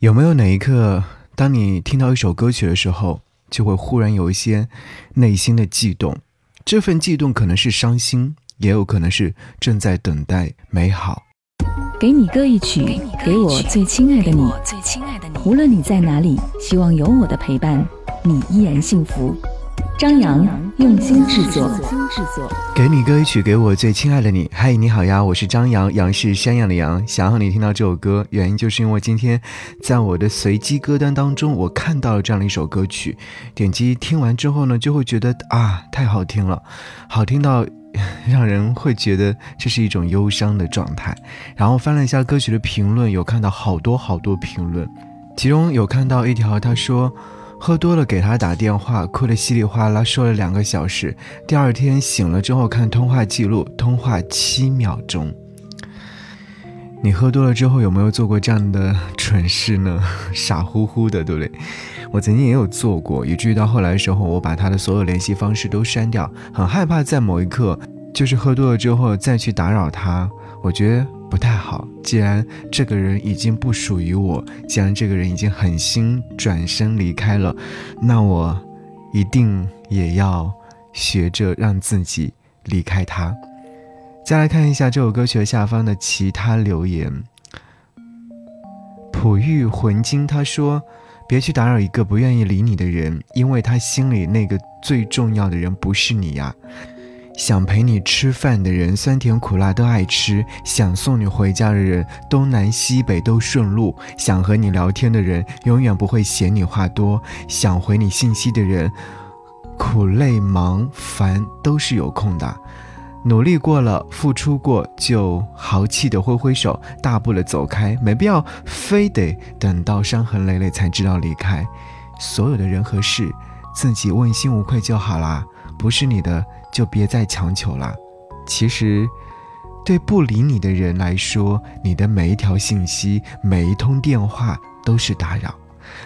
有没有哪一刻，当你听到一首歌曲的时候，就会忽然有一些内心的悸动？这份悸动可能是伤心，也有可能是正在等待美好。给你歌一曲，给我最亲爱的你。无论你在哪里，希望有我的陪伴，你依然幸福。张扬用心制作，给你歌一曲，给我最亲爱的你。嗨，你好呀，我是张扬，杨是山羊的羊。想让你听到这首歌，原因就是因为今天在我的随机歌单当中，我看到了这样的一首歌曲。点击听完之后呢，就会觉得啊，太好听了，好听到让人会觉得这是一种忧伤的状态。然后翻了一下歌曲的评论，有看到好多好多评论，其中有看到一条，他说。喝多了给他打电话，哭得稀里哗啦，说了两个小时。第二天醒了之后看通话记录，通话七秒钟。你喝多了之后有没有做过这样的蠢事呢？傻乎乎的，对不对？我曾经也有做过，以至于到后来的时候，我把他的所有联系方式都删掉，很害怕在某一刻，就是喝多了之后再去打扰他。我觉得。不太好。既然这个人已经不属于我，既然这个人已经狠心转身离开了，那我一定也要学着让自己离开他。再来看一下这首歌曲下方的其他留言。璞玉魂金他说：“别去打扰一个不愿意理你的人，因为他心里那个最重要的人不是你呀。”想陪你吃饭的人，酸甜苦辣都爱吃；想送你回家的人，东南西北都顺路；想和你聊天的人，永远不会嫌你话多；想回你信息的人，苦累忙烦都是有空的。努力过了，付出过，就豪气的挥挥手，大步的走开，没必要非得等到伤痕累累才知道离开。所有的人和事，自己问心无愧就好啦，不是你的。就别再强求啦。其实，对不理你的人来说，你的每一条信息、每一通电话都是打扰，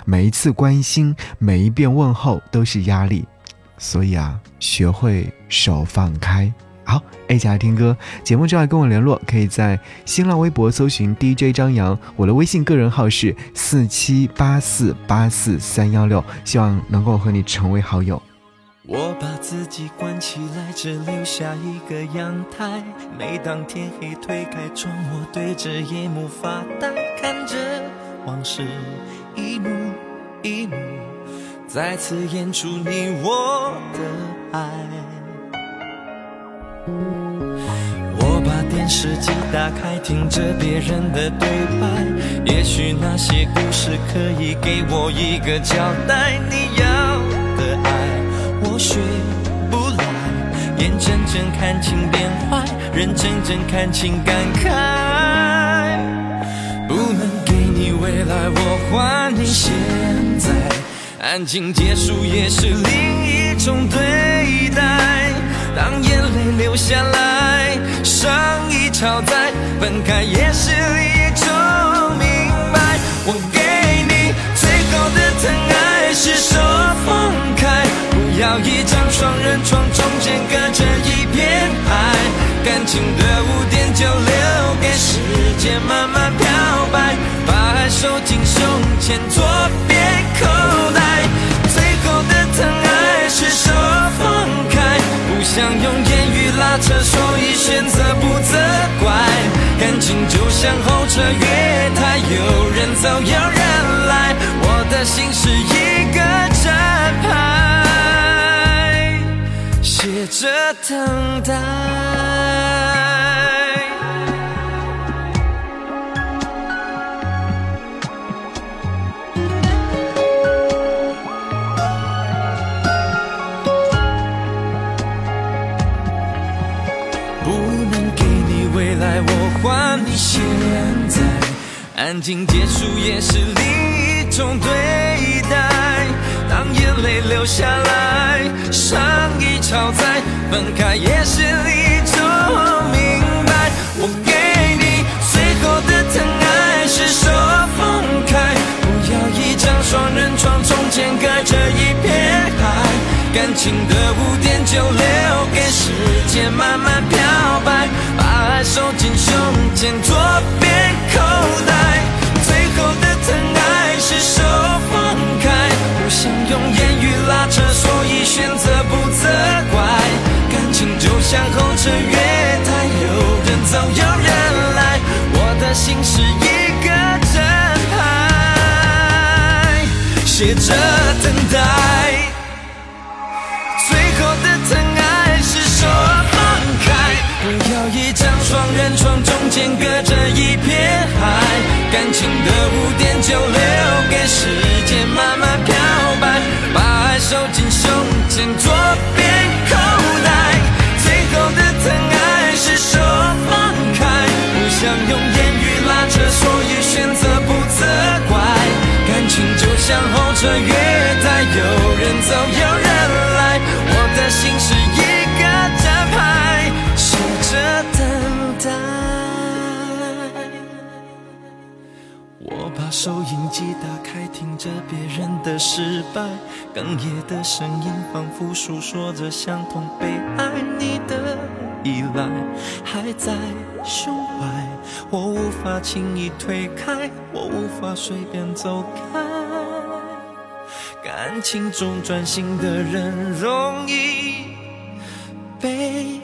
每一次关心、每一遍问候都是压力。所以啊，学会手放开。好，A 加听歌，节目之外跟我联络，可以在新浪微博搜寻 DJ 张扬，我的微信个人号是四七八四八四三幺六，希望能够和你成为好友。我把自己关起来，只留下一个阳台。每当天黑，推开窗，我对着夜幕发呆，看着往事一幕一幕再次演出你我的爱。我把电视机打开，听着别人的对白，也许那些故事可以给我一个交代。你要的爱。我学不来，眼睁睁看情变坏，人睁睁看情感慨。不能给你未来，我还你现在。安静结束也是另一泪流下来，伤已超载，分开也是一种明白。我给你最后的疼爱，是手放开。不要一张双人床，中间隔着一片海，感情的污点就留给时间慢慢漂白，把爱收进胸前左边等候车月台，有人走有人来，我的心是一个站牌。写着等待，不能给你未来，我还你现在。安静结束也是另一种对待。当眼泪流下来，伤已超载，分开也是一种明白。我给你最后的疼爱，是手放开，不要一张双人床，中间隔着一片海。感情的污点就留给时间慢慢漂，手紧胸前左边口袋最后的疼爱是手放开不想用言语拉扯所以选择不责怪感情就像候车月台有人走有人来我的心是一个站牌。写着张双人床，中间隔着一片海，感情的污点就留给时间慢慢漂白，把爱收进胸前左边口袋。最后的疼爱是说放开，不想用言语拉扯，所以选择不责怪。感情就像候车月收音机打开，听着别人的失败，哽咽的声音仿佛诉说着相同悲哀。你的依赖还在胸怀，我无法轻易推开，我无法随便走开。感情中专心的人容易被。